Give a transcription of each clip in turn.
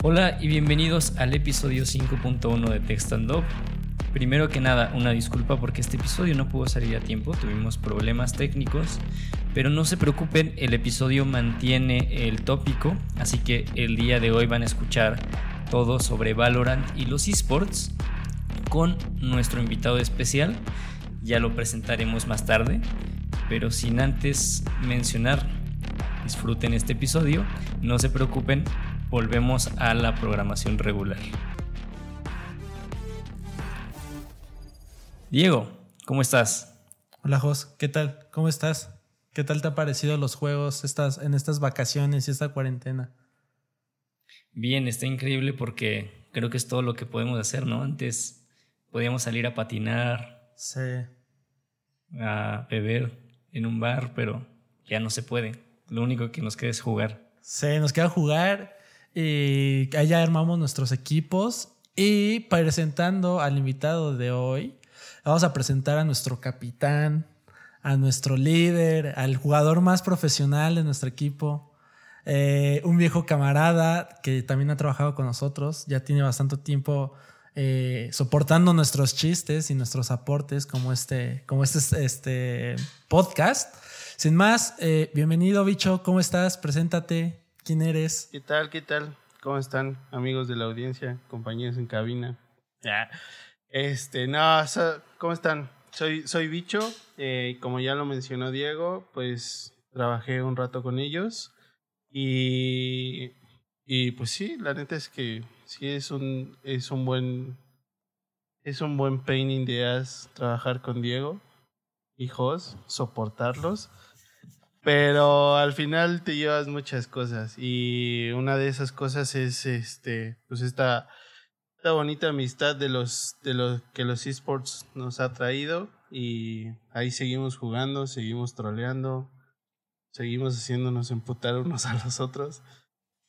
Hola y bienvenidos al episodio 5.1 de Text and. Primero que nada, una disculpa porque este episodio no pudo salir a tiempo, tuvimos problemas técnicos, pero no se preocupen, el episodio mantiene el tópico, así que el día de hoy van a escuchar todo sobre Valorant y los esports con nuestro invitado especial, ya lo presentaremos más tarde, pero sin antes mencionar, disfruten este episodio, no se preocupen, volvemos a la programación regular. Diego, ¿cómo estás? Hola Jos, ¿qué tal? ¿Cómo estás? ¿Qué tal te han parecido los juegos estas, en estas vacaciones y esta cuarentena? Bien, está increíble porque creo que es todo lo que podemos hacer, ¿no? Antes podíamos salir a patinar, Sí. a beber en un bar, pero ya no se puede. Lo único que nos queda es jugar. Sí, nos queda jugar y allá armamos nuestros equipos y presentando al invitado de hoy, vamos a presentar a nuestro capitán, a nuestro líder, al jugador más profesional de nuestro equipo, eh, un viejo camarada que también ha trabajado con nosotros, ya tiene bastante tiempo eh, soportando nuestros chistes y nuestros aportes como este, como este, este podcast. Sin más, eh, bienvenido bicho, ¿cómo estás? Preséntate, ¿quién eres? ¿Qué tal? ¿Qué tal? ¿Cómo están, amigos de la audiencia, compañeros en cabina? Ya. Este, no, ¿cómo están? Soy, soy Bicho, eh, como ya lo mencionó Diego, pues trabajé un rato con ellos y, y pues sí, la neta es que sí es un, es un buen, es un buen pain in the ass trabajar con Diego, hijos, soportarlos. Pero al final te llevas muchas cosas y una de esas cosas es este pues esta, esta bonita amistad de los de los que los esports nos ha traído y ahí seguimos jugando, seguimos troleando, seguimos haciéndonos emputar unos a los otros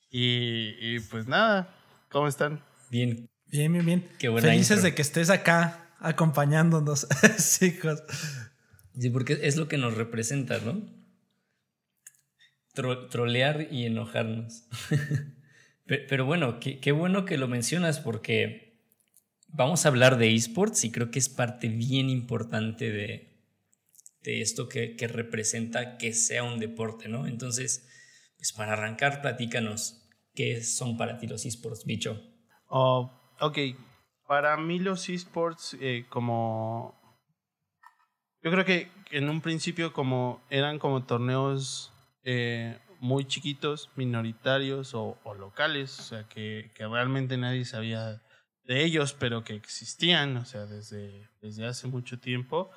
y, y pues nada, ¿cómo están? Bien, Bien, bien, bien. Qué buena Felices intro. de que estés acá acompañándonos, chicos. sí, porque es lo que nos representa, ¿no? Tro- trolear y enojarnos. Pe- Pero bueno, qué, qué bueno que lo mencionas porque vamos a hablar de esports y creo que es parte bien importante de, de esto que, que representa que sea un deporte, ¿no? Entonces, pues para arrancar, platícanos, ¿qué son para ti los esports, bicho? Oh, ok, para mí los esports eh, como... Yo creo que en un principio como eran como torneos eh, muy chiquitos, minoritarios o, o locales, o sea, que, que realmente nadie sabía de ellos, pero que existían, o sea, desde, desde hace mucho tiempo.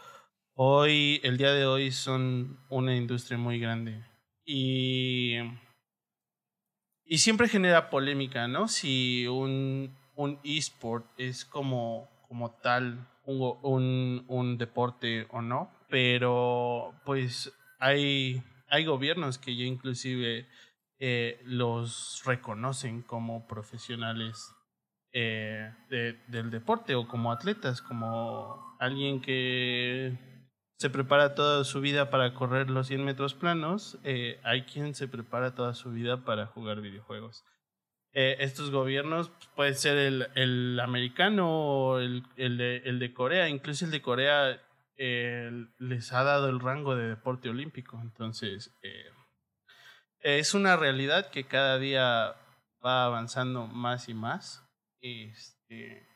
Hoy, el día de hoy son una industria muy grande. Y y siempre genera polémica, ¿no? Si un, un esport es como, como tal un, un, un deporte o no. Pero pues hay, hay gobiernos que ya inclusive eh, los reconocen como profesionales eh, de- del deporte o como atletas, como alguien que se prepara toda su vida para correr los 100 metros planos, eh, hay quien se prepara toda su vida para jugar videojuegos. Estos gobiernos pues, pueden ser el, el americano o el, el, de, el de Corea, incluso el de Corea les ha dado el rango de deporte olímpico, entonces eh, es una realidad que cada día va avanzando más y más. Este,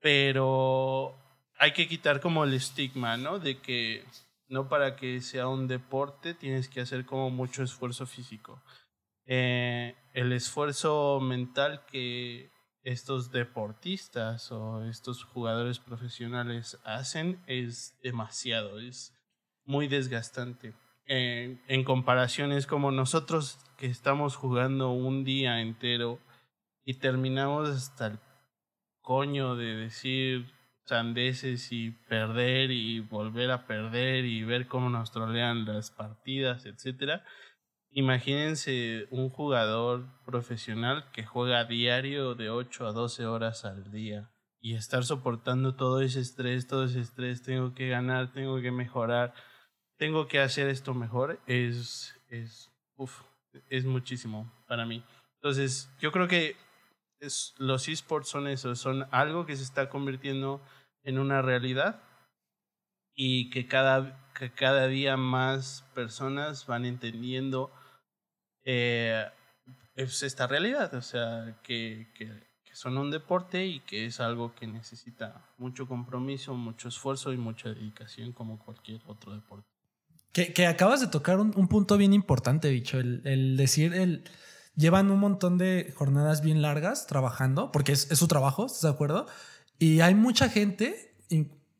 pero hay que quitar como el estigma, ¿no? De que no para que sea un deporte tienes que hacer como mucho esfuerzo físico. Eh, el esfuerzo mental que estos deportistas o estos jugadores profesionales hacen es demasiado, es muy desgastante. Eh, en comparaciones como nosotros que estamos jugando un día entero y terminamos hasta el coño de decir sandeces y perder y volver a perder y ver cómo nos trolean las partidas, etcétera. Imagínense un jugador profesional que juega a diario de 8 a 12 horas al día y estar soportando todo ese estrés, todo ese estrés, tengo que ganar, tengo que mejorar, tengo que hacer esto mejor, es, es, uf, es muchísimo para mí. Entonces, yo creo que es, los esports son eso, son algo que se está convirtiendo en una realidad y que cada, que cada día más personas van entendiendo eh, es esta realidad, o sea, que, que, son un deporte y que es algo que necesita mucho compromiso, mucho esfuerzo y mucha dedicación como cualquier otro deporte. Que, que acabas de tocar un, un, punto bien importante, dicho, el, el decir, el, llevan un montón de jornadas bien largas trabajando, porque es, es su trabajo, ¿estás de acuerdo? Y hay mucha gente,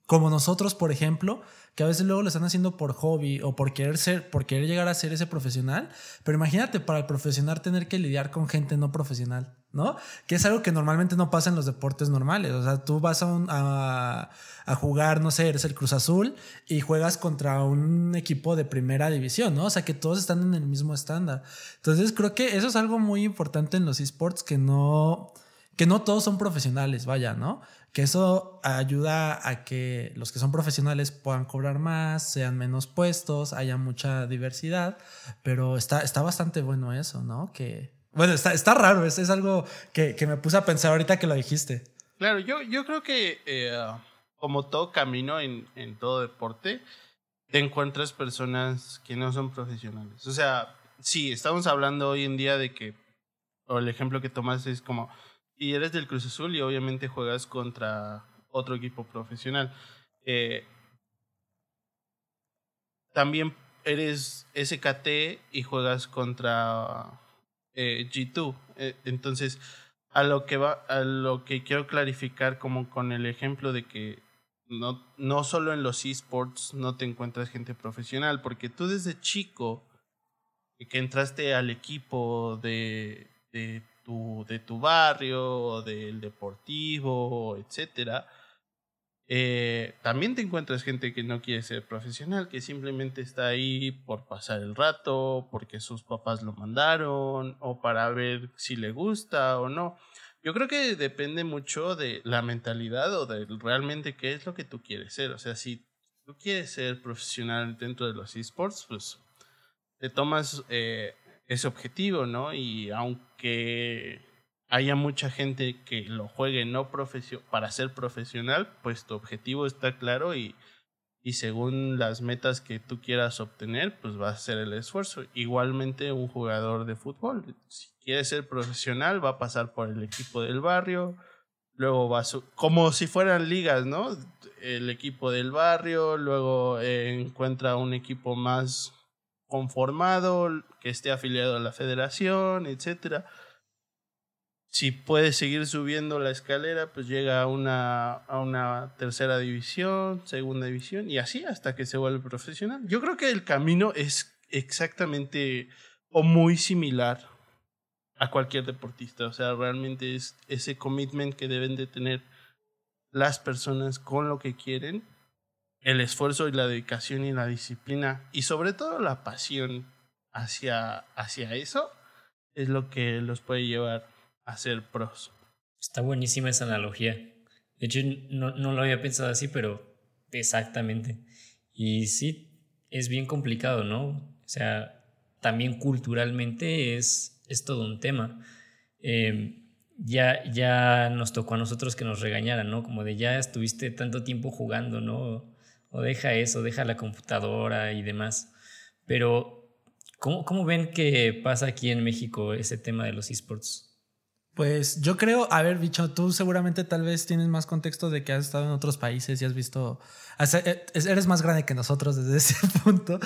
como nosotros, por ejemplo, que a veces luego lo están haciendo por hobby o por querer ser, por querer llegar a ser ese profesional. Pero imagínate para el profesional tener que lidiar con gente no profesional, ¿no? Que es algo que normalmente no pasa en los deportes normales. O sea, tú vas a, un, a, a jugar, no sé, eres el Cruz Azul y juegas contra un equipo de primera división, ¿no? O sea, que todos están en el mismo estándar. Entonces, creo que eso es algo muy importante en los esports que no que no todos son profesionales, vaya, ¿no? Que eso ayuda a que los que son profesionales puedan cobrar más, sean menos puestos, haya mucha diversidad, pero está, está bastante bueno eso, ¿no? Que, bueno, está, está raro, es, es algo que, que, me puse a pensar ahorita que lo dijiste. Claro, yo, yo creo que eh, como todo camino en, en todo deporte, te encuentras personas que no son profesionales. O sea, sí, estamos hablando hoy en día de que, o el ejemplo que tomas es como y eres del Cruz Azul y obviamente juegas contra otro equipo profesional. Eh, también eres SKT y juegas contra eh, G2. Eh, entonces, a lo que va, a lo que quiero clarificar como con el ejemplo de que no, no solo en los esports no te encuentras gente profesional, porque tú desde chico que entraste al equipo de, de tu, de tu barrio, del deportivo, etcétera, eh, también te encuentras gente que no quiere ser profesional, que simplemente está ahí por pasar el rato, porque sus papás lo mandaron, o para ver si le gusta o no. Yo creo que depende mucho de la mentalidad o de realmente qué es lo que tú quieres ser. O sea, si tú quieres ser profesional dentro de los esports, pues te tomas eh, ese objetivo, ¿no? Y aunque haya mucha gente que lo juegue no para ser profesional, pues tu objetivo está claro y, y según las metas que tú quieras obtener, pues va a ser el esfuerzo. Igualmente un jugador de fútbol, si quiere ser profesional, va a pasar por el equipo del barrio, luego va a como si fueran ligas, ¿no? El equipo del barrio, luego encuentra un equipo más conformado, que esté afiliado a la federación, etcétera. Si puede seguir subiendo la escalera, pues llega a una, a una tercera división, segunda división, y así hasta que se vuelve profesional. Yo creo que el camino es exactamente o muy similar a cualquier deportista. O sea, realmente es ese commitment que deben de tener las personas con lo que quieren el esfuerzo y la dedicación y la disciplina y sobre todo la pasión hacia, hacia eso es lo que los puede llevar a ser pros. Está buenísima esa analogía. De hecho, no, no lo había pensado así, pero exactamente. Y sí, es bien complicado, ¿no? O sea, también culturalmente es, es todo un tema. Eh, ya, ya nos tocó a nosotros que nos regañaran, ¿no? Como de ya estuviste tanto tiempo jugando, ¿no? O deja eso, deja la computadora y demás. Pero, ¿cómo, cómo ven que pasa aquí en México ese tema de los esports? Pues yo creo, a ver, bicho, tú seguramente tal vez tienes más contexto de que has estado en otros países y has visto, eh, eres más grande que nosotros desde ese punto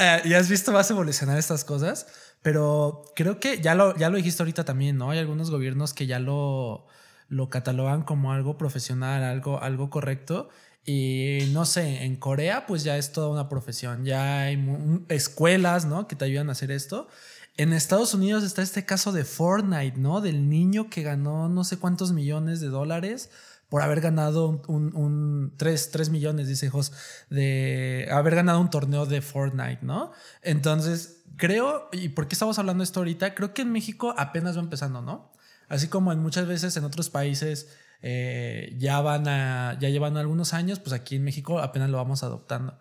eh, y has visto más evolucionar estas cosas, pero creo que ya lo, ya lo dijiste ahorita también, ¿no? Hay algunos gobiernos que ya lo, lo catalogan como algo profesional, algo, algo correcto y no sé, en Corea pues ya es toda una profesión, ya hay escuelas, ¿no? Que te ayudan a hacer esto. En Estados Unidos está este caso de Fortnite, ¿no? Del niño que ganó no sé cuántos millones de dólares por haber ganado un, un 3, millones, dice Jos, de haber ganado un torneo de Fortnite, ¿no? Entonces, creo, ¿y por qué estamos hablando de esto ahorita? Creo que en México apenas va empezando, ¿no? Así como en muchas veces en otros países eh, ya van a, ya llevan algunos años, pues aquí en México apenas lo vamos adoptando.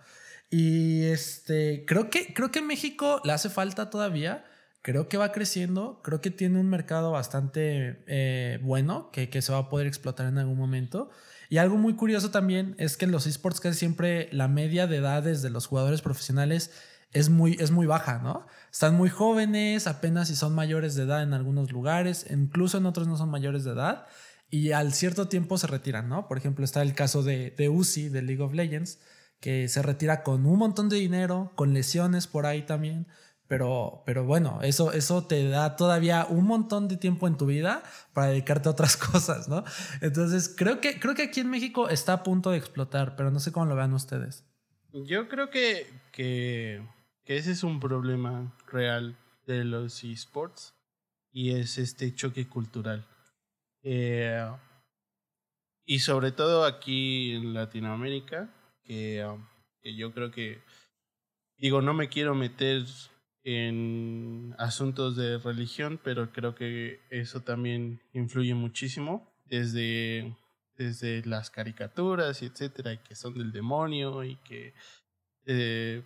Y este, creo que, creo que México le hace falta todavía creo que va creciendo, creo que tiene un mercado bastante eh, bueno que, que, se va a poder explotar en algún momento. Y algo muy curioso también es que en los esports casi siempre la media de edades de los jugadores profesionales es muy, es muy baja, ¿no? Están muy jóvenes, apenas si son mayores de edad en algunos lugares, incluso en otros no son mayores de edad, y al cierto tiempo se retiran, ¿no? Por ejemplo, está el caso de, de Uzi, de League of Legends, que se retira con un montón de dinero, con lesiones por ahí también, pero, pero bueno, eso, eso te da todavía un montón de tiempo en tu vida para dedicarte a otras cosas, ¿no? Entonces, creo que, creo que aquí en México está a punto de explotar, pero no sé cómo lo vean ustedes. Yo creo que, que que ese es un problema real de los esports y es este choque cultural. Eh, y sobre todo aquí en Latinoamérica, que, um, que, yo creo que, digo, no me quiero meter en asuntos de religión, pero creo que eso también influye muchísimo desde, desde las caricaturas y etcétera, que son del demonio y que eh,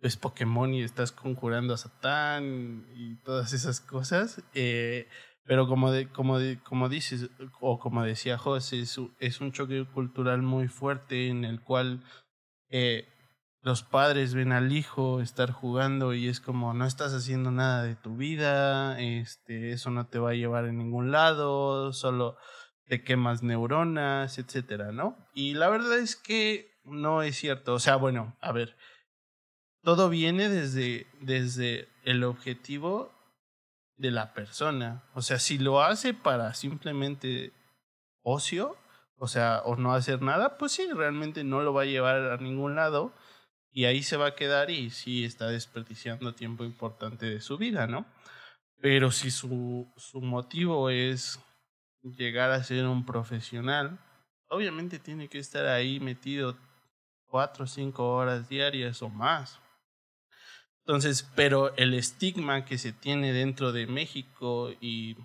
es Pokémon y estás conjurando a Satán y todas esas cosas. Eh, pero como, de, como, de, como dices, o como decía José, es, es, un choque cultural muy fuerte en el cual eh, los padres ven al hijo estar jugando y es como no estás haciendo nada de tu vida, este, eso no te va a llevar a ningún lado, solo te quemas neuronas, etcétera, ¿no? Y la verdad es que no es cierto. O sea, bueno, a ver, todo viene desde, desde el objetivo de la persona. O sea, si lo hace para simplemente ocio, o sea, o no hacer nada, pues sí, realmente no lo va a llevar a ningún lado y ahí se va a quedar y sí está desperdiciando tiempo importante de su vida, ¿no? Pero si su, su motivo es llegar a ser un profesional, obviamente tiene que estar ahí metido cuatro o cinco horas diarias o más. Entonces, pero el estigma que se tiene dentro de México y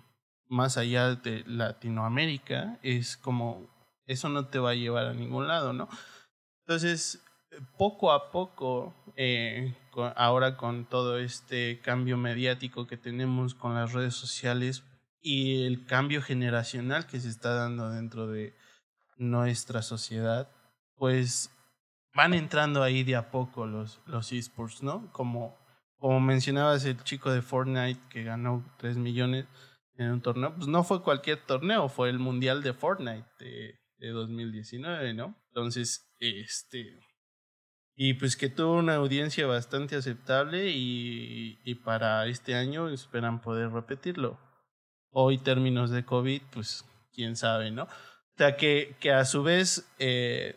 más allá de Latinoamérica es como, eso no te va a llevar a ningún lado, ¿no? Entonces, poco a poco, eh, ahora con todo este cambio mediático que tenemos con las redes sociales y el cambio generacional que se está dando dentro de nuestra sociedad, pues van entrando ahí de a poco los, los esports, ¿no? Como, como mencionabas el chico de Fortnite que ganó 3 millones en un torneo, pues no fue cualquier torneo, fue el Mundial de Fortnite de, de 2019, ¿no? Entonces, este... Y pues que tuvo una audiencia bastante aceptable y, y para este año esperan poder repetirlo. Hoy términos de COVID, pues quién sabe, ¿no? O sea que, que a su vez eh,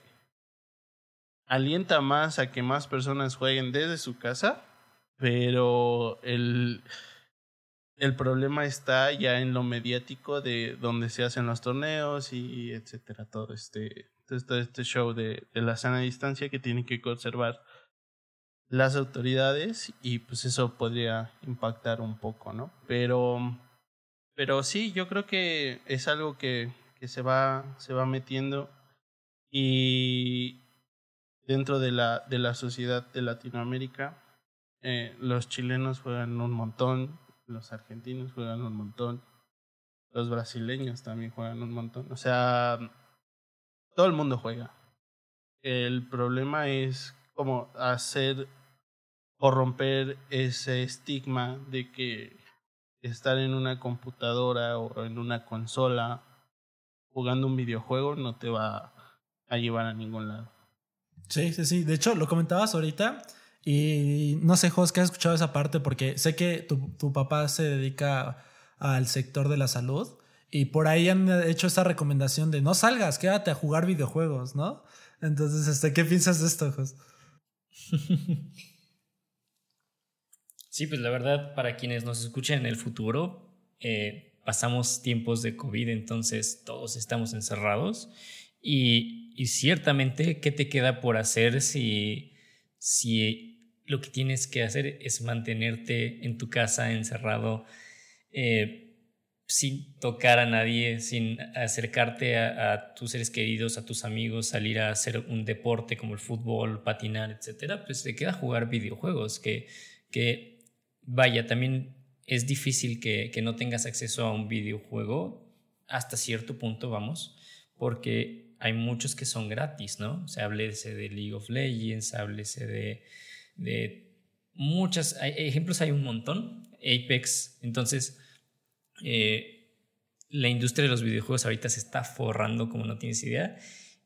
alienta más a que más personas jueguen desde su casa, pero el, el problema está ya en lo mediático de donde se hacen los torneos y etcétera, todo este, todo este show de, de la sana distancia que tienen que conservar las autoridades y pues eso podría impactar un poco, ¿no? Pero, pero sí, yo creo que es algo que, que se va, se va metiendo y, dentro de la, de la sociedad de Latinoamérica. Eh, los chilenos juegan un montón, los argentinos juegan un montón, los brasileños también juegan un montón. O sea, todo el mundo juega. El problema es como hacer o romper ese estigma de que estar en una computadora o en una consola jugando un videojuego no te va a llevar a ningún lado. Sí, sí, sí. De hecho, lo comentabas ahorita y no sé, Jos, que has escuchado esa parte porque sé que tu, tu papá se dedica al sector de la salud y por ahí han hecho esa recomendación de no salgas, quédate a jugar videojuegos, ¿no? Entonces, este, ¿qué piensas de esto, Jos? Sí, pues la verdad, para quienes nos escuchen en el futuro, eh, pasamos tiempos de COVID, entonces todos estamos encerrados y y ciertamente, ¿qué te queda por hacer si, si lo que tienes que hacer es mantenerte en tu casa encerrado eh, sin tocar a nadie, sin acercarte a, tus seres queridos, a tus amigos, salir a hacer un deporte como el fútbol, patinar, etcétera? Pues te queda jugar videojuegos que, que vaya, también es difícil que, que no tengas acceso a un videojuego hasta cierto punto, vamos, porque hay muchos que son gratis, ¿no? O sea, háblese de League of Legends, háblese de, de muchas, ejemplos hay un montón, Apex, entonces eh, la industria de los videojuegos ahorita se está forrando como no tienes idea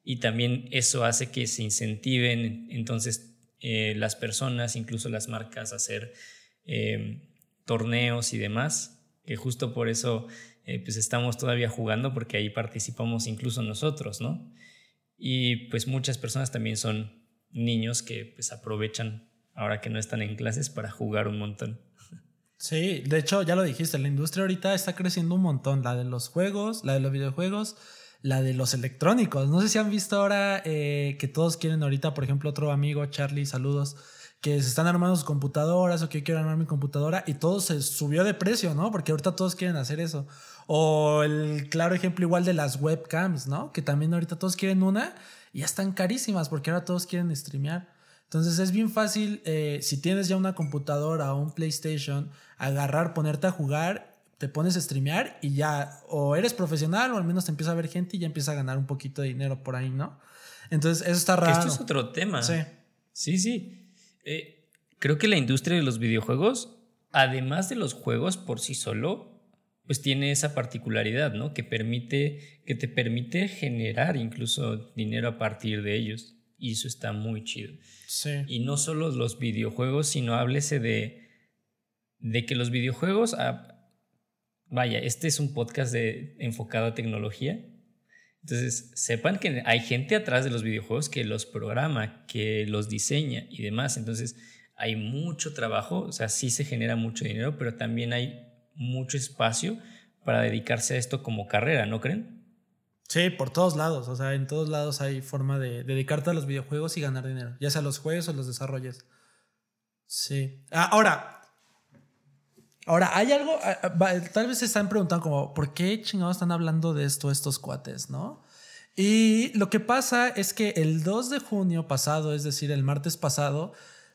y también eso hace que se incentiven entonces eh, las personas, incluso las marcas a hacer eh, torneos y demás, que justo por eso eh, pues estamos todavía jugando porque ahí participamos incluso nosotros, ¿no? Y pues muchas personas también son niños que pues aprovechan ahora que no están en clases para jugar un montón. Sí, de hecho ya lo dijiste, la industria ahorita está creciendo un montón, la de los juegos, la de los videojuegos, la de los electrónicos. No sé si han visto ahora eh, que todos quieren ahorita, por ejemplo, otro amigo, Charlie, saludos, que se están armando sus computadoras o que quiero armar mi computadora y todo se subió de precio, ¿no? Porque ahorita todos quieren hacer eso. O el claro ejemplo igual de las webcams, ¿no? Que también ahorita todos quieren una y ya están carísimas porque ahora todos quieren streamear. Entonces es bien fácil, eh, si tienes ya una computadora o un PlayStation, agarrar, ponerte a jugar, te pones a streamear y ya o eres profesional o al menos te empieza a ver gente y ya empieza a ganar un poquito de dinero por ahí, ¿no? Entonces eso está raro. Esto es otro tema. Sí. Sí, sí. Eh, creo que la industria de los videojuegos, además de los juegos por sí solo, pues tiene esa particularidad, ¿no? Que permite, que te permite generar incluso dinero a partir de ellos. Y eso está muy chido. Sí. Y no solo los videojuegos, sino háblese de, de que los videojuegos, ah, vaya, este es un podcast de, enfocado a tecnología. Entonces, sepan que hay gente atrás de los videojuegos que los programa, que los diseña y demás. Entonces, hay mucho trabajo, o sea, sí se genera mucho dinero, pero también hay mucho espacio para dedicarse a esto como carrera, ¿no creen? Sí, por todos lados. O sea, en todos lados hay forma de dedicarte a los videojuegos y ganar dinero, ya sea los juegos o los desarrollos. Sí. Ah, ahora, ahora, hay algo, ah, ah, tal vez se están preguntando como, ¿por qué chingados están hablando de esto estos cuates, no? Y lo que pasa es que el 2 de junio pasado, es decir, el martes pasado,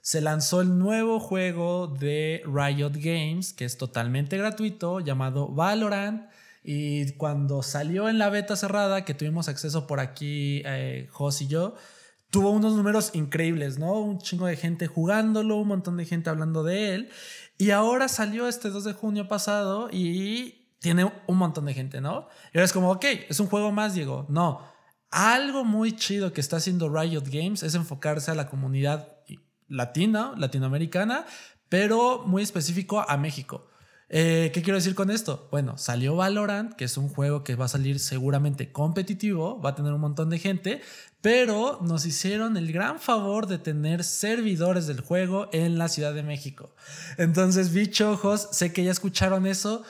se lanzó el nuevo juego de Riot Games, que es totalmente gratuito, llamado Valorant. Y cuando salió en la beta cerrada, que tuvimos acceso por aquí, eh, Jos y yo, tuvo unos números increíbles, ¿no? Un chingo de gente jugándolo, un montón de gente hablando de él. Y ahora salió este 2 de junio pasado y tiene un montón de gente, ¿no? Y ahora es como, ok, es un juego más, Diego. No. Algo muy chido que está haciendo Riot Games es enfocarse a la comunidad latina, latinoamericana, pero muy específico a México. Eh, ¿Qué quiero decir con esto? Bueno, salió Valorant, que es un juego que va a salir seguramente competitivo, va a tener un montón de gente, pero nos hicieron el gran favor de tener servidores del juego en la Ciudad de México. Entonces, bichojos, sé que ya escucharon eso.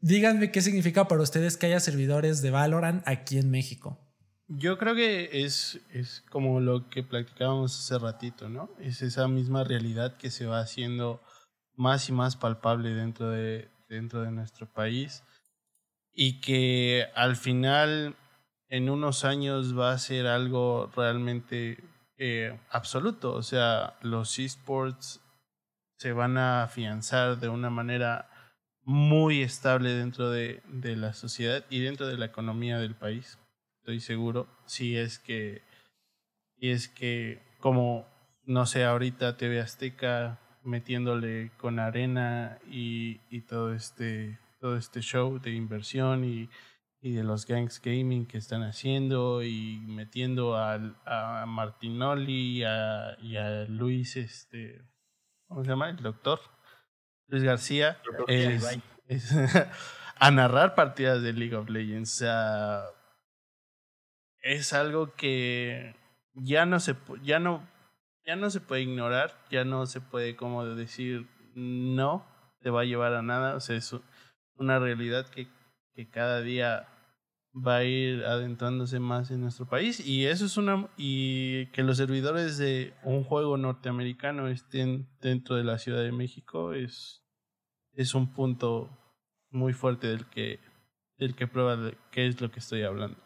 Díganme qué significa para ustedes que haya servidores de Valorant aquí en México. Yo creo que es, es como lo que platicábamos hace ratito, ¿no? Es esa misma realidad que se va haciendo más y más palpable dentro de, dentro de nuestro país y que al final en unos años va a ser algo realmente eh, absoluto. O sea, los esports se van a afianzar de una manera muy estable dentro de, de la sociedad y dentro de la economía del país estoy seguro, si es que, si es que como, no sé, ahorita TV Azteca metiéndole con arena y, y todo este todo este show de inversión y, y de los gangs gaming que están haciendo y metiendo a, a Martinoli y a, y a Luis este ¿cómo se llama? el doctor Luis García a narrar partidas de League of Legends o sea es algo que ya no se ya no ya no se puede ignorar, ya no se puede como decir no te va a llevar a nada, o sea, es una realidad que, que cada día va a ir adentrándose más en nuestro país y eso es una y que los servidores de un juego norteamericano estén dentro de la Ciudad de México es es un punto muy fuerte del que del que prueba qué es lo que estoy hablando.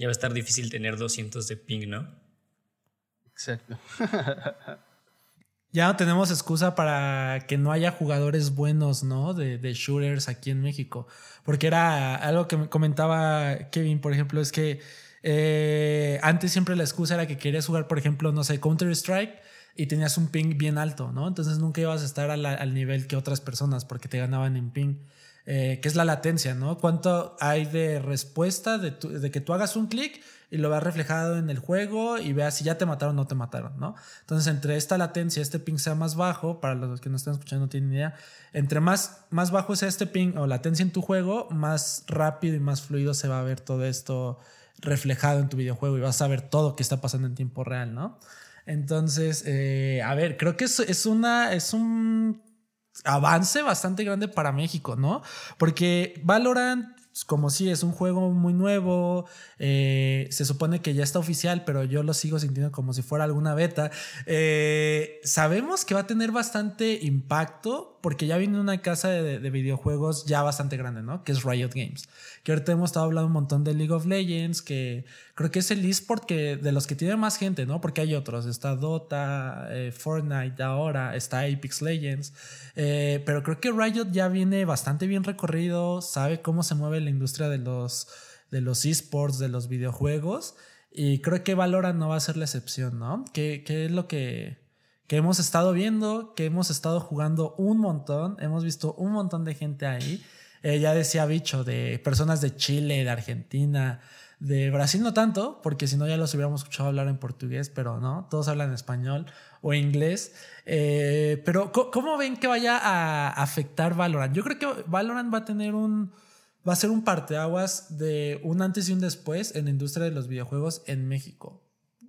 Ya va a estar difícil tener 200 de ping, ¿no? Exacto. ya no tenemos excusa para que no haya jugadores buenos, ¿no? De, de, shooters aquí en México. Porque era algo que me comentaba Kevin, por ejemplo, es que eh, antes siempre la excusa era que querías jugar, por ejemplo, no sé, Counter-Strike y tenías un ping bien alto, ¿no? Entonces nunca ibas a estar al nivel que otras personas porque te ganaban en ping. Eh, que es la latencia, ¿no? ¿Cuánto hay de respuesta de, que tú hagas un clic y lo veas reflejado en el juego y veas si ya te mataron o no te mataron, ¿no? Entonces, entre esta latencia, este ping sea más bajo, para los que no están escuchando no tienen idea, entre más, más bajo sea este ping o latencia en tu juego, más rápido y más fluido se va a ver todo esto reflejado en tu videojuego y vas a ver todo que está pasando en tiempo real, ¿no? Entonces, eh, a ver, creo que es, es, una, es un avance bastante grande para México, ¿no? Porque Valorant como si es un juego muy nuevo, eh, se supone que ya está oficial, pero yo lo sigo sintiendo como si fuera alguna beta. Eh, sabemos que va a tener bastante impacto porque ya viene una casa de, de, videojuegos ya bastante grande, ¿no? Que es Riot Games. Que ahorita hemos estado hablando un montón de League of Legends, que creo que es el esport que, de los que tiene más gente, ¿no? Porque hay otros. Está Dota, eh, Fortnite ahora, está Apex Legends. Eh, pero creo que Riot ya viene bastante bien recorrido, sabe cómo se mueve la industria de los, de los esports, de los videojuegos. Y creo que Valorant no va a ser la excepción, ¿no? ¿Qué, qué es lo que que hemos estado viendo, que hemos estado jugando un montón, hemos visto un montón de gente ahí. Eh, ya decía Bicho, de personas de Chile, de Argentina, de Brasil no tanto, porque si no ya los hubiéramos escuchado hablar en portugués, pero no, todos hablan español o inglés. Eh, pero ¿cómo ven que vaya a afectar Valorant? Yo creo que Valorant va a tener un, va a ser un parteaguas de un antes y un después en la industria de los videojuegos en México.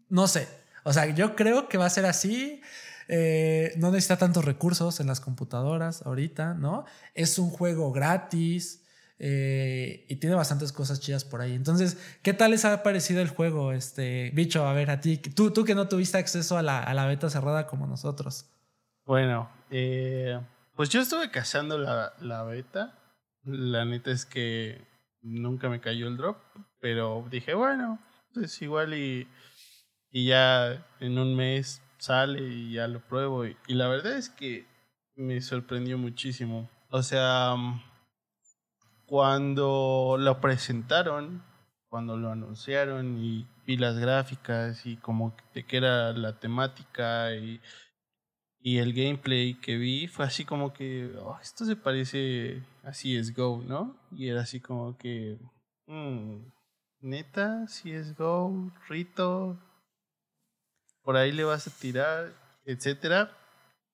No sé, o sea, yo creo que va a ser así. Eh, no necesita tantos recursos en las computadoras ahorita, ¿no? Es un juego gratis eh, y tiene bastantes cosas chidas por ahí. Entonces, ¿qué tal les ha parecido el juego, este bicho? A ver, a ti, tú, tú que no tuviste acceso a la, beta cerrada como nosotros. Bueno, eh, pues yo estuve cazando la, la beta. La neta es que nunca me cayó el drop, pero dije, bueno, pues igual y, y ya en un mes sale y ya lo pruebo. Y, la verdad es que me sorprendió muchísimo. O sea, cuando lo presentaron, cuando lo anunciaron y vi las gráficas y como qué era la temática y, y el gameplay que vi, fue así como que, oh, esto se parece así es Go, ¿no? Y era así como que, mm, neta, si es Go, Rito, por ahí le vas a tirar, etcétera.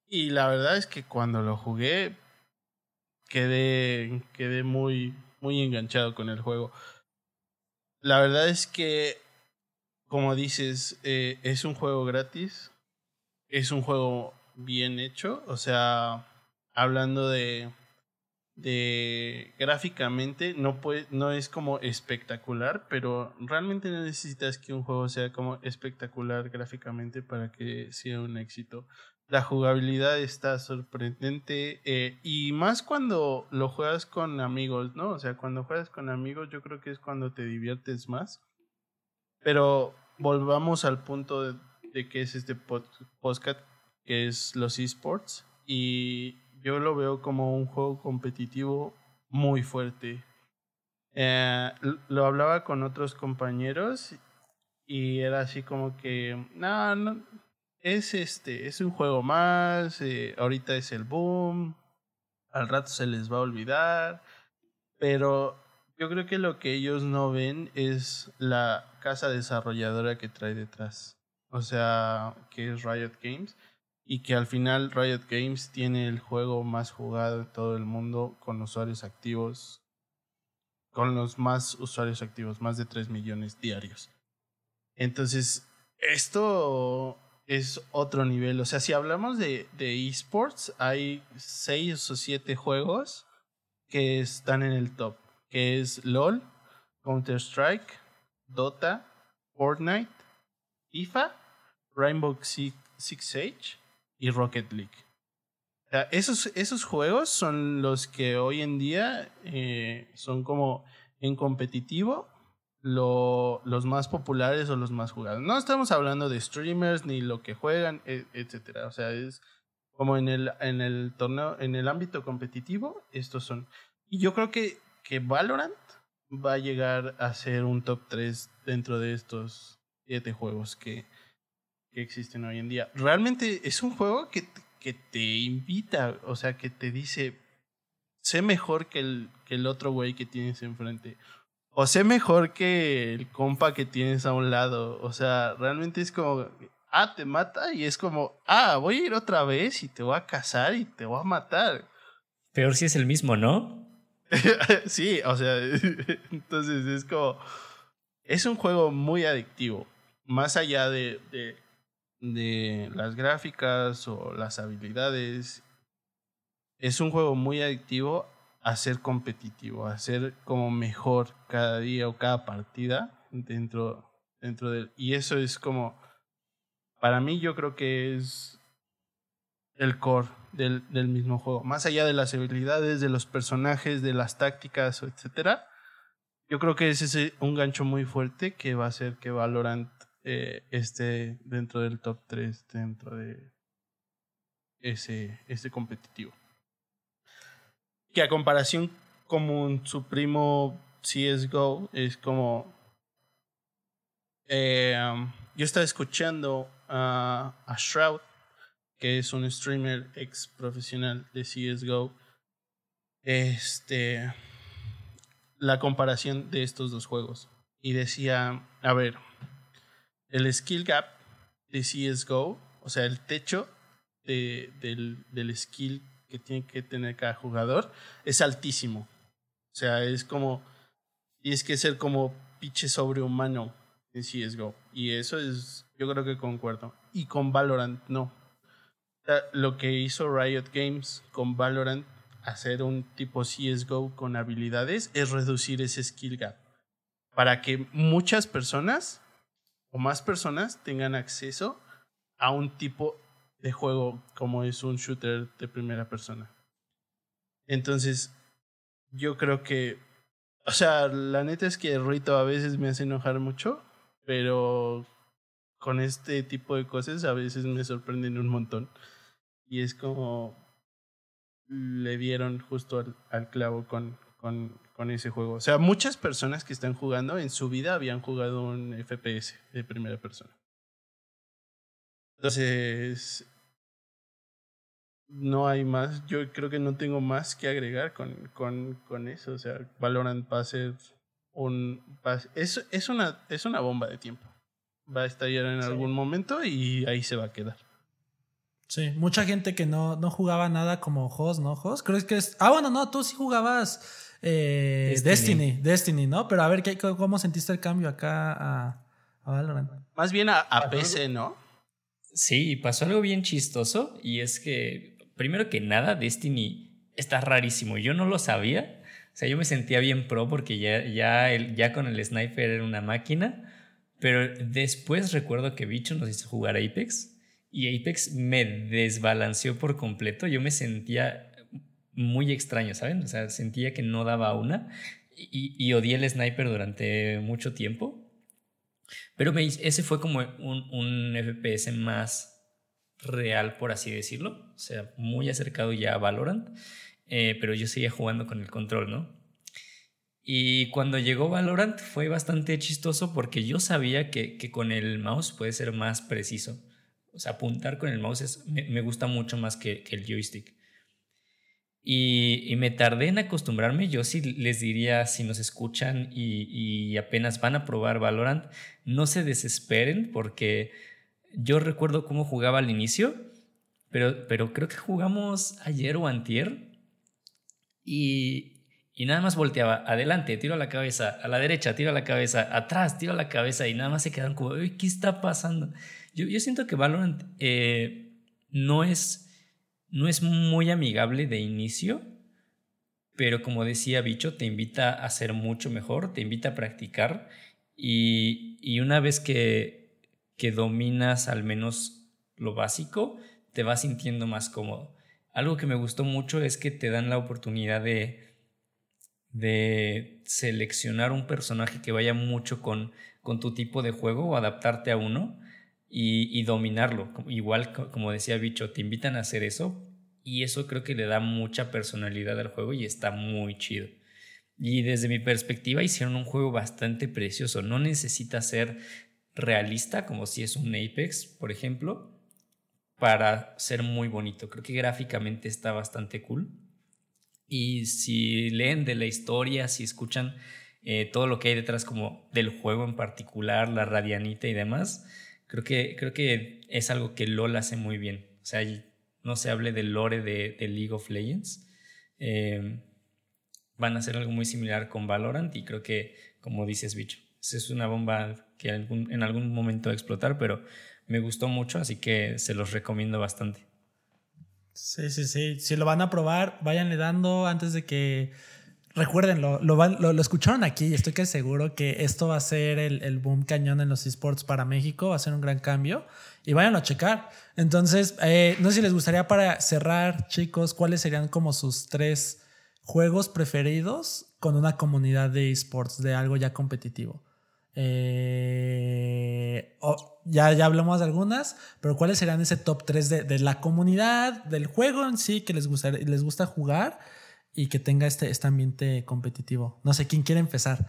Y la verdad es que cuando lo jugué, quedé, quedé muy, muy enganchado con el juego. La verdad es que, como dices, eh, es un juego gratis. Es un juego bien hecho. O sea, hablando de, de gráficamente no no es como espectacular, pero realmente necesitas que un juego sea como espectacular gráficamente para que sea un éxito. La jugabilidad está sorprendente eh, y más cuando lo juegas con amigos, ¿no? O sea, cuando juegas con amigos yo creo que es cuando te diviertes más. Pero volvamos al punto de, de que es este podcast, que es los esports. Y yo lo veo como un juego competitivo muy fuerte. Eh, lo hablaba con otros compañeros y era así como que, no, no, es este, es un juego más, eh, ahorita es el boom, al rato se les va a olvidar, pero yo creo que lo que ellos no ven es la casa desarrolladora que trae detrás, o sea, que es Riot Games y que al final Riot Games tiene el juego más jugado de todo el mundo con usuarios activos, con los más usuarios activos, más de 3 millones diarios. Entonces, esto es otro nivel. O sea, si hablamos de, de esports, hay 6 o 7 juegos que están en el top, que es LOL, Counter-Strike, Dota, Fortnite, FIFA, Rainbow Six Siege y Rocket League. esos, esos juegos son los que hoy en día eh, son como en competitivo lo, los más populares o los más jugados. No estamos hablando de streamers ni lo que juegan, e, etcétera. O sea, es como en el, en el torneo, en el ámbito competitivo, estos son. Y yo creo que, que Valorant va a llegar a ser un top 3 dentro de estos siete juegos que, que existen hoy en día. Realmente es un juego que, que te invita, o sea, que te dice, sé mejor que el, que el otro güey que tienes enfrente. O sé mejor que el compa que tienes a un lado. O sea, realmente es como, ah, te mata y es como, ah, voy a ir otra vez y te voy a cazar y te voy a matar. Peor si es el mismo, ¿no? sí, o sea, entonces es como, es un juego muy adictivo, más allá de, de, de las gráficas o las habilidades, es un juego muy adictivo a ser competitivo, a ser como mejor cada día o cada partida dentro, dentro del... Y eso es como, para mí yo creo que es el core del, del, mismo juego. Más allá de las habilidades, de los personajes, de las tácticas, etcétera. Yo creo que ese es un gancho muy fuerte que va a hacer que Valorant eh, esté dentro del top 3, dentro de ese, ese competitivo. Que a comparación como su primo CSGO es como... Um, yo estaba escuchando a, Shroud que es un streamer ex profesional de CSGO, este, la comparación de estos dos juegos. Y decía, a ver, el skill gap de CSGO, o sea, el techo de, del, del skill que tiene que tener cada jugador, es altísimo. O sea, es como, y es que ser como pinche sobrehumano en CSGO. Y eso es, yo creo que concuerdo. Y con Valorant no lo que hizo Riot Games con Valorant, hacer un tipo CSGO con habilidades, es reducir ese skill gap. Para que muchas personas o más personas tengan acceso a un tipo de juego como es un shooter de primera persona. Entonces, yo creo que, o sea, la neta es que Rito a veces me hace enojar mucho, pero con este tipo de cosas a veces me sorprenden un montón. Y es como le dieron justo al, al clavo con, con, con, ese juego. O sea, muchas personas que están jugando en su vida habían jugado un FPS de primera persona. Entonces, no hay más. Yo creo que no tengo más que agregar con, con, con eso. O sea, Valorant va a ser un. es, es, una, es una bomba de tiempo. Va a estallar en algún momento y ahí se va a quedar. Sí, mucha gente que no, no jugaba nada como Jos, ¿no, Jos? Creo que es. Ah, bueno, no, tú sí jugabas eh, Destiny. Destiny. ¿no? Pero a ver, ¿qué, ¿cómo sentiste el cambio acá a, a Valorant? Más bien a, a PC, ¿no? Sí, pasó algo bien chistoso y es que, primero que nada, Destiny está rarísimo. Yo no lo sabía. O sea, yo me sentía bien pro porque ya, ya, el, ya con el sniper era una máquina. Pero después recuerdo que Bicho nos hizo jugar Apex y Apex me desbalanceó por completo. Yo me sentía muy extraño, ¿saben? O sea, sentía que no daba una y, y odié el sniper durante mucho tiempo. Pero me, ese fue como un, un, FPS más real, por así decirlo. O sea, muy acercado ya a Valorant. Eh, pero yo seguía jugando con el control, ¿no? Y cuando llegó Valorant fue bastante chistoso porque yo sabía que, que con el mouse puede ser más preciso. O sea, apuntar con el mouse me, gusta mucho más que, el joystick. Y, me tardé en acostumbrarme. Yo sí les diría, si nos escuchan y, apenas van a probar Valorant, no se desesperen porque yo recuerdo cómo jugaba al inicio, pero, pero creo que jugamos ayer o antier y, y nada más volteaba adelante, tiro a la cabeza, a la derecha, tiro a la cabeza, atrás, tiro a la cabeza y nada más se quedaron como, ¿qué está pasando? Yo, siento que Valorant eh, no, es, no es muy amigable de inicio, pero como decía Bicho, te invita a ser mucho mejor, te invita a practicar y, y una vez que, que dominas al menos lo básico, te vas sintiendo más cómodo. Algo que me gustó mucho es que te dan la oportunidad de, de seleccionar un personaje que vaya mucho con, con tu tipo de juego o adaptarte a uno y, dominarlo. Igual, como decía Bicho, te invitan a hacer eso y eso creo que le da mucha personalidad al juego y está muy chido. Y desde mi perspectiva hicieron un juego bastante precioso. No necesita ser realista como si es un Apex, por ejemplo, para ser muy bonito. Creo que gráficamente está bastante cool. Y si leen de la historia, si escuchan eh, todo lo que hay detrás como del juego en particular, la radianita y demás, creo que, creo que es algo que LOL hace muy bien. O sea, no se hable del lore de, League of Legends. Eh, van a hacer algo muy similar con Valorant y creo que, como dices, bicho, es una bomba que en algún momento va a explotar, pero me gustó mucho, así que se los recomiendo bastante. Sí, sí, sí. Si lo van a probar, váyanle dando antes de que... Recuerden, lo, escucharon aquí y estoy que seguro que esto va a ser el, el, boom cañón en los esports para México, va a ser un gran cambio y vayan a checar. Entonces, eh, no sé si les gustaría para cerrar, chicos, cuáles serían como sus tres juegos preferidos con una comunidad de esports, de algo ya competitivo. Eh, ya, ya hablamos de algunas, pero ¿cuáles serían ese top 3 de, la comunidad, del juego en sí que les les gusta jugar y que tenga este, este ambiente competitivo? No sé quién quiere empezar.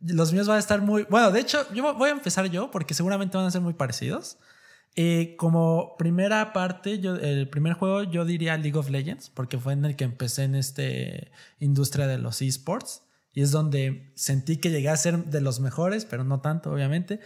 Los míos van a estar muy. Bueno, de hecho, yo voy a empezar yo porque seguramente van a ser muy parecidos. Eh, como primera parte, yo, el primer juego yo diría League of Legends, porque fue en el que empecé en esta industria de los esports y es donde sentí que llegué a ser de los mejores, pero no tanto, obviamente.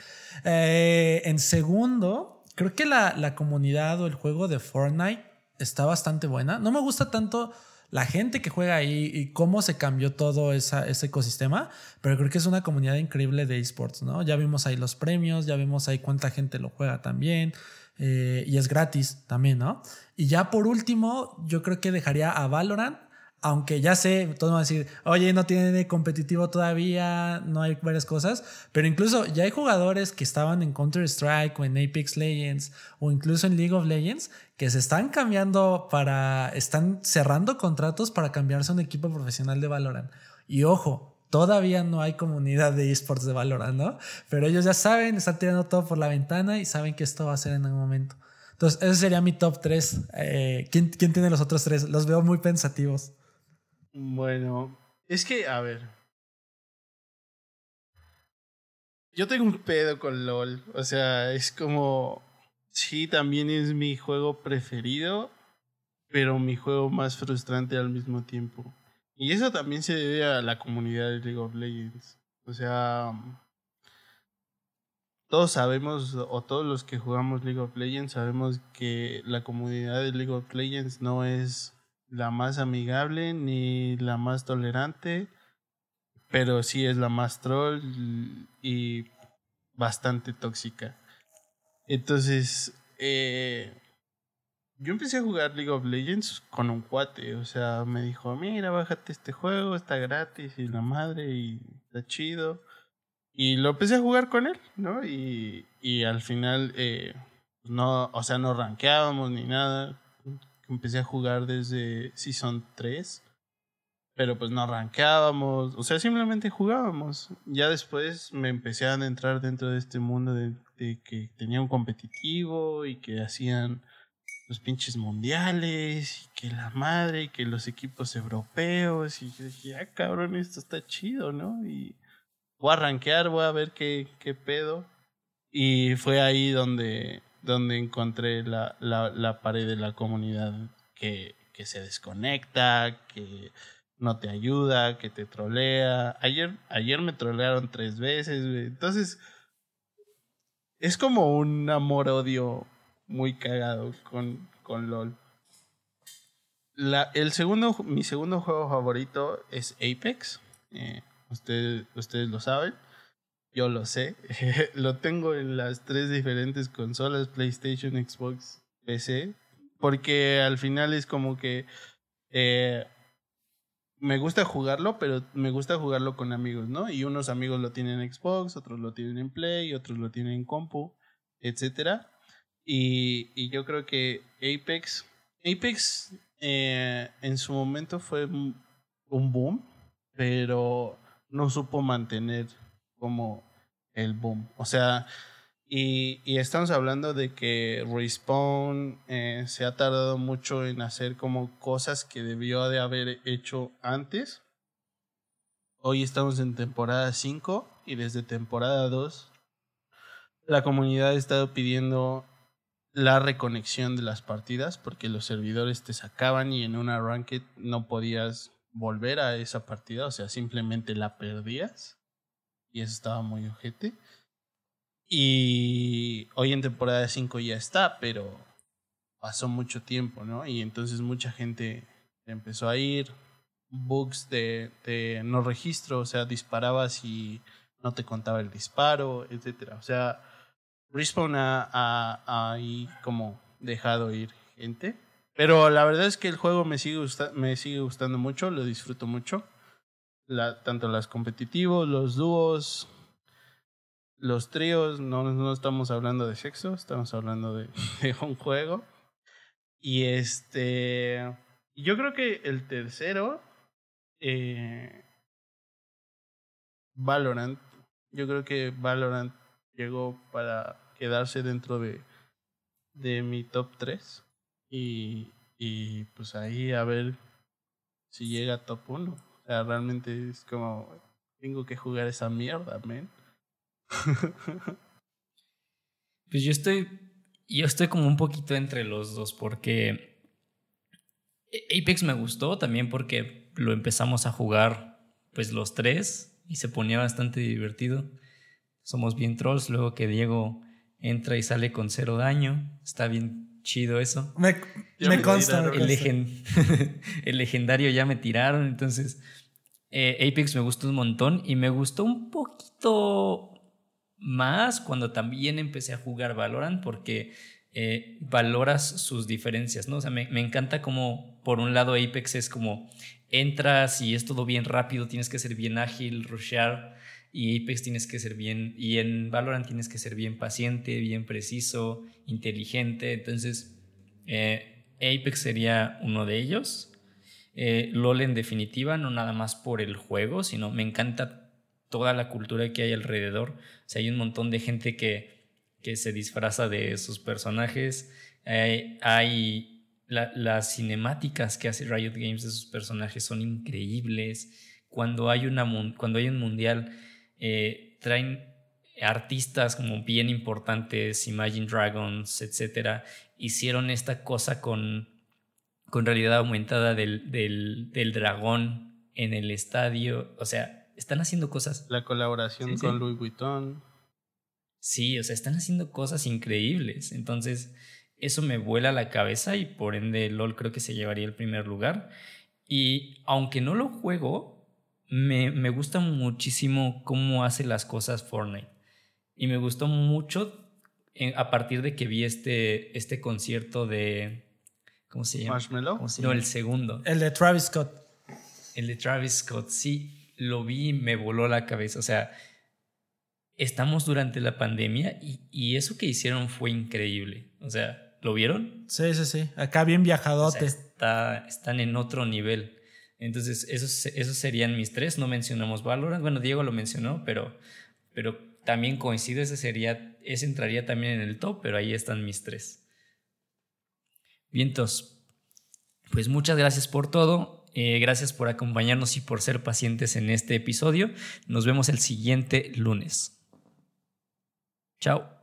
Eh, en segundo, creo que la, la, comunidad o el juego de Fortnite está bastante buena. No me gusta tanto la gente que juega ahí y cómo se cambió todo ese ecosistema, pero creo que es una comunidad increíble de esports, ¿no? Ya vimos ahí los premios, ya vimos ahí cuánta gente lo juega también. Eh, y es gratis también, ¿no? Y ya por último, yo creo que dejaría a Valorant aunque ya sé, todos van a decir, oye, no tiene competitivo todavía, no hay varias cosas, pero incluso ya hay jugadores que estaban en Counter-Strike o en Apex Legends o incluso en League of Legends que se están cambiando para, están cerrando contratos para cambiarse a un equipo profesional de Valorant. Y ojo, todavía no hay comunidad de esports de Valorant, ¿no? Pero ellos ya saben, están tirando todo por la ventana y saben que esto va a ser en algún momento. Entonces, ese sería mi top 3. Eh, ¿quién, ¿Quién tiene los otros tres? Los veo muy pensativos. Bueno, es que, a ver. Yo tengo un pedo con LOL. O sea, es como. Sí, también es mi juego preferido, pero mi juego más frustrante al mismo tiempo. Y eso también se debe a la comunidad de League of Legends. O sea, todos sabemos, o todos los que jugamos League of Legends, sabemos que la comunidad de League of Legends no es la más amigable ni la más tolerante, pero sí es la más troll y bastante tóxica. Entonces, eh, yo empecé a jugar League of Legends con un cuate, o sea, me dijo, mira, bájate este juego, está gratis y la madre y está chido. Y lo empecé a jugar con él, ¿no? Y, y al final, eh, no, o sea, no rankeábamos ni nada empecé a jugar desde Season 3, pero pues no arrancábamos, o sea, simplemente jugábamos. Ya después me empecé a entrar dentro de este mundo de, que tenía un competitivo y que hacían los pinches mundiales y que la madre y que los equipos europeos y dije, ah, cabrón, esto está chido, ¿no? Y voy a arranquear, voy a ver qué, qué pedo. Y fue ahí donde donde encontré la, la, la pared de la comunidad que, que, se desconecta, que no te ayuda, que te trolea. Ayer, ayer me trolearon tres veces, Entonces, es como un amor-odio muy cagado con, con LOL. La, el segundo, mi segundo juego favorito es Apex. Eh, ustedes, ustedes lo saben. Yo lo sé. lo tengo en las tres diferentes consolas, PlayStation, Xbox, PC. Porque al final es como que eh, me gusta jugarlo, pero me gusta jugarlo con amigos, ¿no? Y unos amigos lo tienen en Xbox, otros lo tienen en Play, otros lo tienen en compu, etc. Y, y yo creo que Apex, Apex eh, en su momento fue un boom, pero no supo mantener como el boom. O sea, Y, estamos hablando de que Respawn eh, se ha tardado mucho en hacer como cosas que debió de haber hecho antes. Hoy estamos en temporada 5 y desde temporada 2 la comunidad ha estado pidiendo la reconexión de las partidas porque los servidores te sacaban y en una ranked no podías volver a esa partida, o sea, simplemente la perdías y eso estaba muy ojete. Y hoy en temporada 5 ya está, pero pasó mucho tiempo, ¿no? Y entonces mucha gente empezó a ir, bugs de, no registro, o sea, disparabas y no te contaba el disparo, etcétera. O sea, Respawn ha, ha, ahí como dejado ir gente. Pero la verdad es que el juego me sigue, me sigue gustando mucho, lo disfruto mucho. La, tanto las competitivos, los dúos, los tríos, no, no estamos hablando de sexo, estamos hablando de, un juego. Y este. Yo creo que el tercero. Eh, Valorant. Yo creo que Valorant llegó para quedarse dentro de, de mi top 3. Y, y pues ahí a ver si llega a top 1. Sea, realmente es como. Tengo que jugar esa mierda, man. pues yo estoy. Yo estoy como un poquito entre los dos porque. Apex me gustó también porque lo empezamos a jugar pues los tres y se ponía bastante divertido. Somos bien trolls, luego que Diego entra y sale con cero daño, está bien chido eso. Me, me, consta. El, el, legendario ya me tiraron, entonces eh, Apex me gustó un montón y me gustó un poquito más cuando también empecé a jugar Valorant porque eh, valoras sus diferencias, ¿no? O sea, me, me encanta como por un lado Apex es como entras y es todo bien rápido, tienes que ser bien ágil, rushear, y Apex tienes que ser bien, y en Valorant tienes que ser bien paciente, bien preciso, inteligente. Entonces, eh, Apex sería uno de ellos. Eh, LOL en definitiva, no nada más por el juego, sino me encanta toda la cultura que hay alrededor. O sea, hay un montón de gente que, que se disfraza de sus personajes. hay las cinemáticas que hace Riot Games de sus personajes son increíbles. Cuando hay, una, cuando hay un mundial, eh, traen artistas como bien importantes, Imagine Dragons, etc. Hicieron esta cosa con, con realidad aumentada del, del, del, dragón en el estadio. O sea, están haciendo cosas. La colaboración con Louis Vuitton. Sí, o sea, están haciendo cosas increíbles. Entonces, eso me vuela la cabeza y por ende LOL creo que se llevaría el primer lugar. Y aunque no lo juego, me, me gusta muchísimo cómo hace las cosas Fortnite. Y me gustó mucho a partir de que vi este, este concierto de... ¿Cómo se llama? Marshmallow. No, el segundo. El de Travis Scott. El de Travis Scott, sí, lo vi y me voló la cabeza. O sea, estamos durante la pandemia y, y eso que hicieron fue increíble. O sea, ¿Lo vieron? Sí, sí, sí. Acá bien viajadote. está, están en otro nivel. Entonces, esos, esos serían mis tres. No mencionamos Valorant. Bueno, Diego lo mencionó, pero, pero también coincido. Ese, sería, ese entraría también en el top, pero ahí están mis tres. Vientos. Pues muchas gracias por todo. Eh, gracias por acompañarnos y por ser pacientes en este episodio. Nos vemos el siguiente lunes. Chao.